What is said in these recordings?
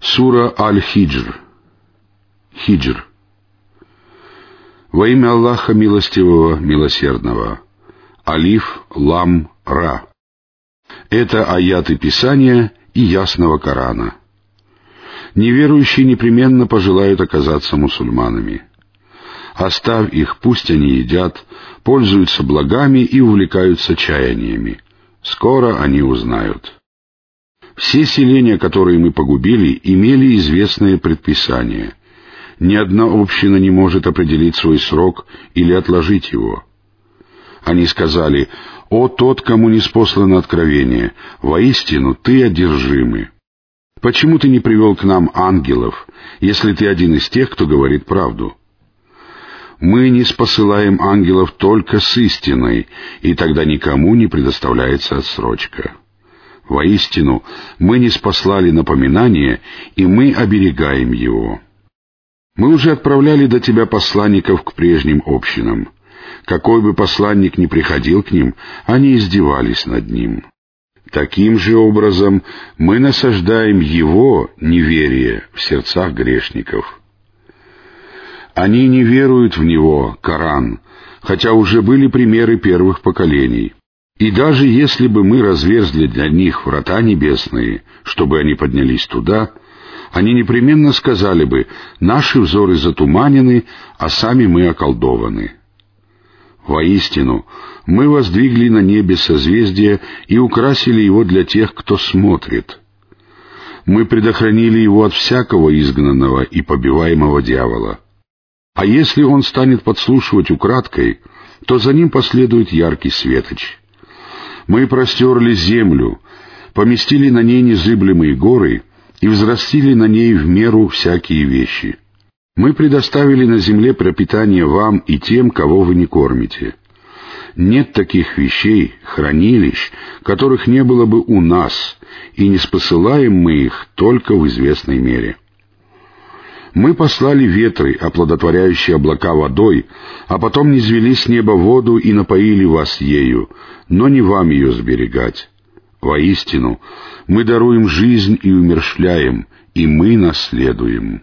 Сура Аль-Хиджр. Хиджр. Во имя Аллаха Милостивого, Милосердного. Алиф, Лам, Ра. Это аяты Писания и ясного Корана. Неверующие непременно пожелают оказаться мусульманами. Оставь их, пусть они едят, пользуются благами и увлекаются чаяниями. Скоро они узнают. Все селения, которые мы погубили, имели известные предписания. Ни одна община не может определить свой срок или отложить его. Они сказали, «О тот, кому не спослано откровение, воистину ты одержимый. Почему ты не привел к нам ангелов, если ты один из тех, кто говорит правду?» Мы не спосылаем ангелов только с истиной, и тогда никому не предоставляется отсрочка. Воистину, мы не спаслали напоминание, и мы оберегаем его. Мы уже отправляли до тебя посланников к прежним общинам. Какой бы посланник ни приходил к ним, они издевались над ним. Таким же образом мы насаждаем его неверие в сердцах грешников. Они не веруют в него, Коран, хотя уже были примеры первых поколений. И даже если бы мы разверзли для них врата небесные, чтобы они поднялись туда, они непременно сказали бы, наши взоры затуманены, а сами мы околдованы. Воистину, мы воздвигли на небе созвездие и украсили его для тех, кто смотрит. Мы предохранили его от всякого изгнанного и побиваемого дьявола. А если он станет подслушивать украдкой, то за ним последует яркий светоч. Мы простерли землю, поместили на ней незыблемые горы и взрастили на ней в меру всякие вещи. Мы предоставили на земле пропитание вам и тем, кого вы не кормите. Нет таких вещей, хранилищ, которых не было бы у нас, и не спосылаем мы их только в известной мере. Мы послали ветры, оплодотворяющие облака водой, а потом низвели с неба воду и напоили вас ею, но не вам ее сберегать. Воистину, мы даруем жизнь и умершляем, и мы наследуем.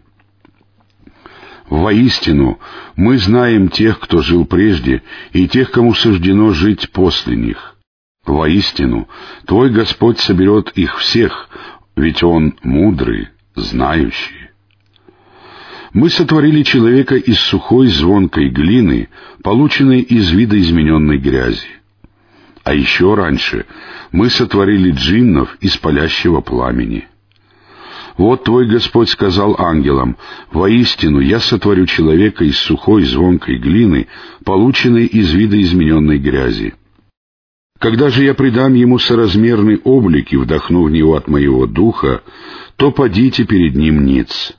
Воистину, мы знаем тех, кто жил прежде, и тех, кому суждено жить после них. Воистину, Твой Господь соберет их всех, ведь Он мудрый, знающий. Мы сотворили человека из сухой звонкой глины, полученной из видоизмененной грязи. А еще раньше мы сотворили джиннов из палящего пламени. Вот твой Господь сказал ангелам, «Воистину я сотворю человека из сухой звонкой глины, полученной из видоизмененной грязи». Когда же я придам ему соразмерный облик и вдохну в него от моего духа, то подите перед ним ниц.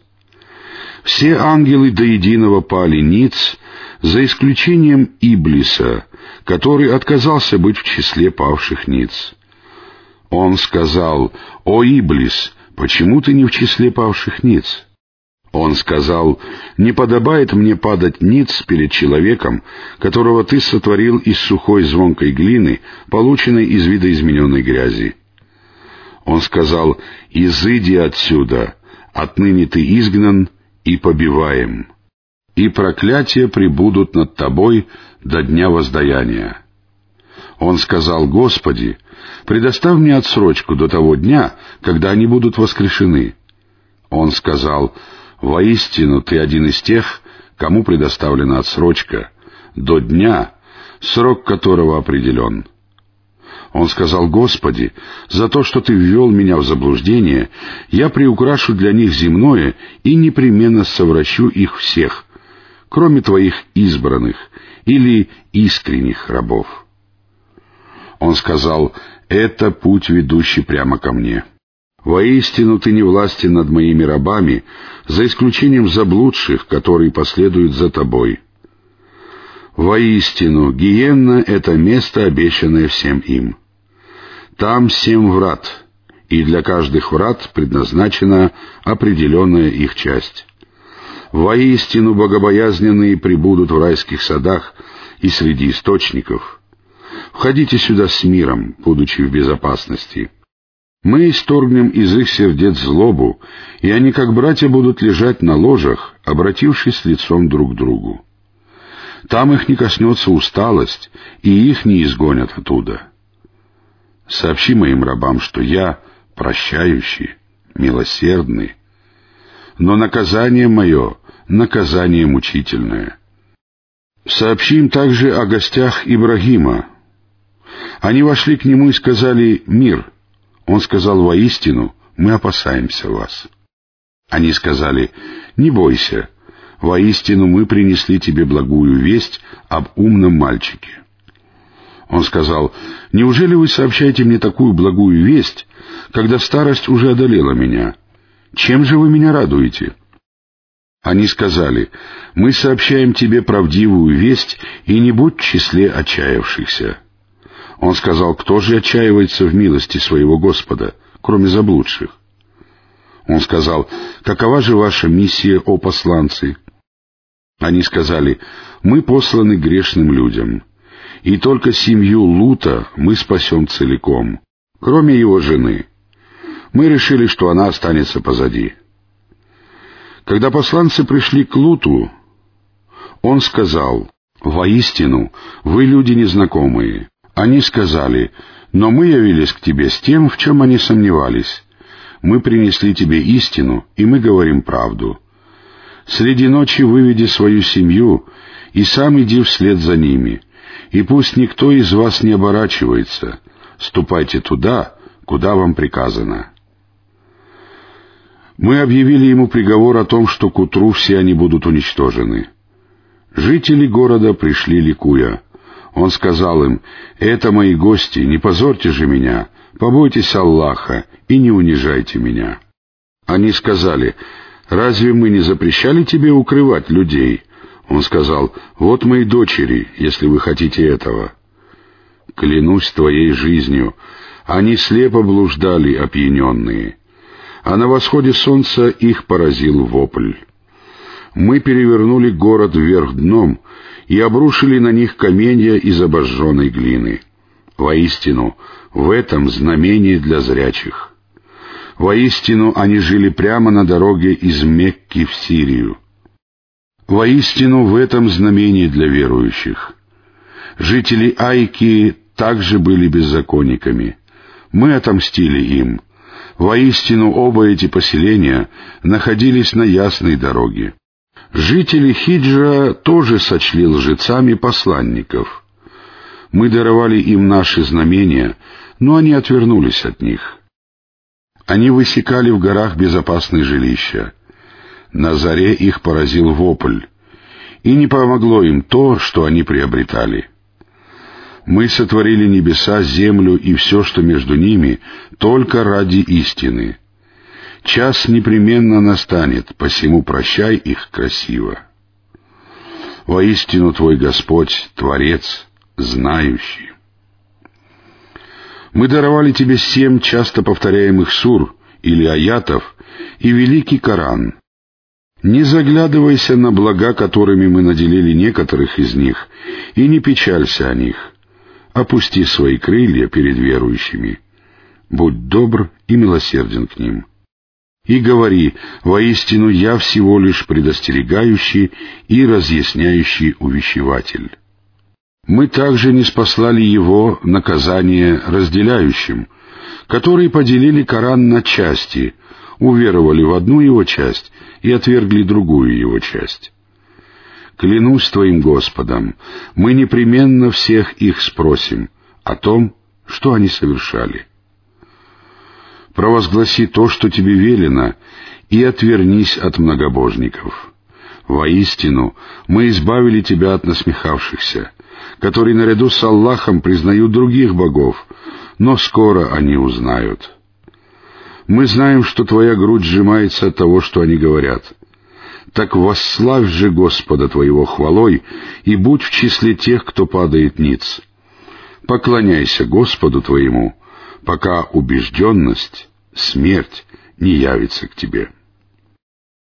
Все ангелы до единого пали ниц, за исключением Иблиса, который отказался быть в числе павших ниц. Он сказал, «О, Иблис, почему ты не в числе павших ниц?» Он сказал, «Не подобает мне падать ниц перед человеком, которого ты сотворил из сухой звонкой глины, полученной из видоизмененной грязи». Он сказал, «Изыди отсюда, отныне ты изгнан, и побиваем, и проклятия прибудут над тобой до дня воздаяния. Он сказал, Господи, предоставь мне отсрочку до того дня, когда они будут воскрешены. Он сказал, воистину ты один из тех, кому предоставлена отсрочка, до дня, срок которого определен. Он сказал, «Господи, за то, что Ты ввел меня в заблуждение, я приукрашу для них земное и непременно совращу их всех, кроме Твоих избранных или искренних рабов». Он сказал, «Это путь, ведущий прямо ко мне». Воистину ты не властен над моими рабами, за исключением заблудших, которые последуют за тобой. Воистину, гиенна — это место, обещанное всем им. Там семь врат, и для каждых врат предназначена определенная их часть. Воистину богобоязненные прибудут в райских садах и среди источников. Входите сюда с миром, будучи в безопасности. Мы исторгнем из их сердец злобу, и они, как братья, будут лежать на ложах, обратившись лицом друг к другу. Там их не коснется усталость, и их не изгонят оттуда. Сообщи моим рабам, что я прощающий, милосердный, но наказание мое — наказание мучительное. Сообщи им также о гостях Ибрагима. Они вошли к нему и сказали «Мир». Он сказал «Воистину, мы опасаемся вас». Они сказали «Не бойся, воистину мы принесли тебе благую весть об умном мальчике». Он сказал, «Неужели вы сообщаете мне такую благую весть, когда старость уже одолела меня? Чем же вы меня радуете?» Они сказали, «Мы сообщаем тебе правдивую весть, и не будь в числе отчаявшихся». Он сказал, «Кто же отчаивается в милости своего Господа, кроме заблудших?» Он сказал, «Какова же ваша миссия, о посланцы?» Они сказали, «Мы посланы грешным людям, и только семью Лута мы спасем целиком, кроме его жены. Мы решили, что она останется позади». Когда посланцы пришли к Луту, он сказал, «Воистину, вы люди незнакомые». Они сказали, «Но мы явились к тебе с тем, в чем они сомневались. Мы принесли тебе истину, и мы говорим правду. Среди ночи выведи свою семью, и сам иди вслед за ними, и пусть никто из вас не оборачивается. Ступайте туда, куда вам приказано». Мы объявили ему приговор о том, что к утру все они будут уничтожены. Жители города пришли ликуя. Он сказал им, «Это мои гости, не позорьте же меня, побойтесь Аллаха и не унижайте меня». Они сказали, «Разве мы не запрещали тебе укрывать людей?» Он сказал, «Вот мои дочери, если вы хотите этого». Клянусь твоей жизнью, они слепо блуждали, опьяненные а на восходе солнца их поразил вопль. Мы перевернули город вверх дном и обрушили на них каменья из обожженной глины. Воистину, в этом знамение для зрячих. Воистину, они жили прямо на дороге из Мекки в Сирию. Воистину, в этом знамение для верующих. Жители Айки также были беззаконниками. Мы отомстили им — Воистину оба эти поселения находились на ясной дороге. Жители Хиджа тоже сочли лжецами посланников. Мы даровали им наши знамения, но они отвернулись от них. Они высекали в горах безопасные жилища. На заре их поразил вопль, и не помогло им то, что они приобретали. Мы сотворили небеса, землю и все, что между ними, только ради истины. Час непременно настанет, посему прощай их красиво. Воистину Твой Господь, Творец, знающий. Мы даровали Тебе семь часто повторяемых сур или аятов и великий Коран. Не заглядывайся на блага, которыми мы наделили некоторых из них, и не печалься о них — опусти свои крылья перед верующими, будь добр и милосерден к ним. И говори, воистину я всего лишь предостерегающий и разъясняющий увещеватель. Мы также не спаслали его наказание разделяющим, которые поделили Коран на части, уверовали в одну его часть и отвергли другую его часть. Клянусь Твоим Господом, мы непременно всех их спросим о том, что они совершали. Провозгласи то, что тебе велено, и отвернись от многобожников. Воистину, мы избавили тебя от насмехавшихся, которые наряду с Аллахом признают других богов, но скоро они узнают. Мы знаем, что твоя грудь сжимается от того, что они говорят — так восславь же Господа твоего хвалой и будь в числе тех, кто падает ниц. Поклоняйся Господу твоему, пока убежденность, смерть не явится к тебе».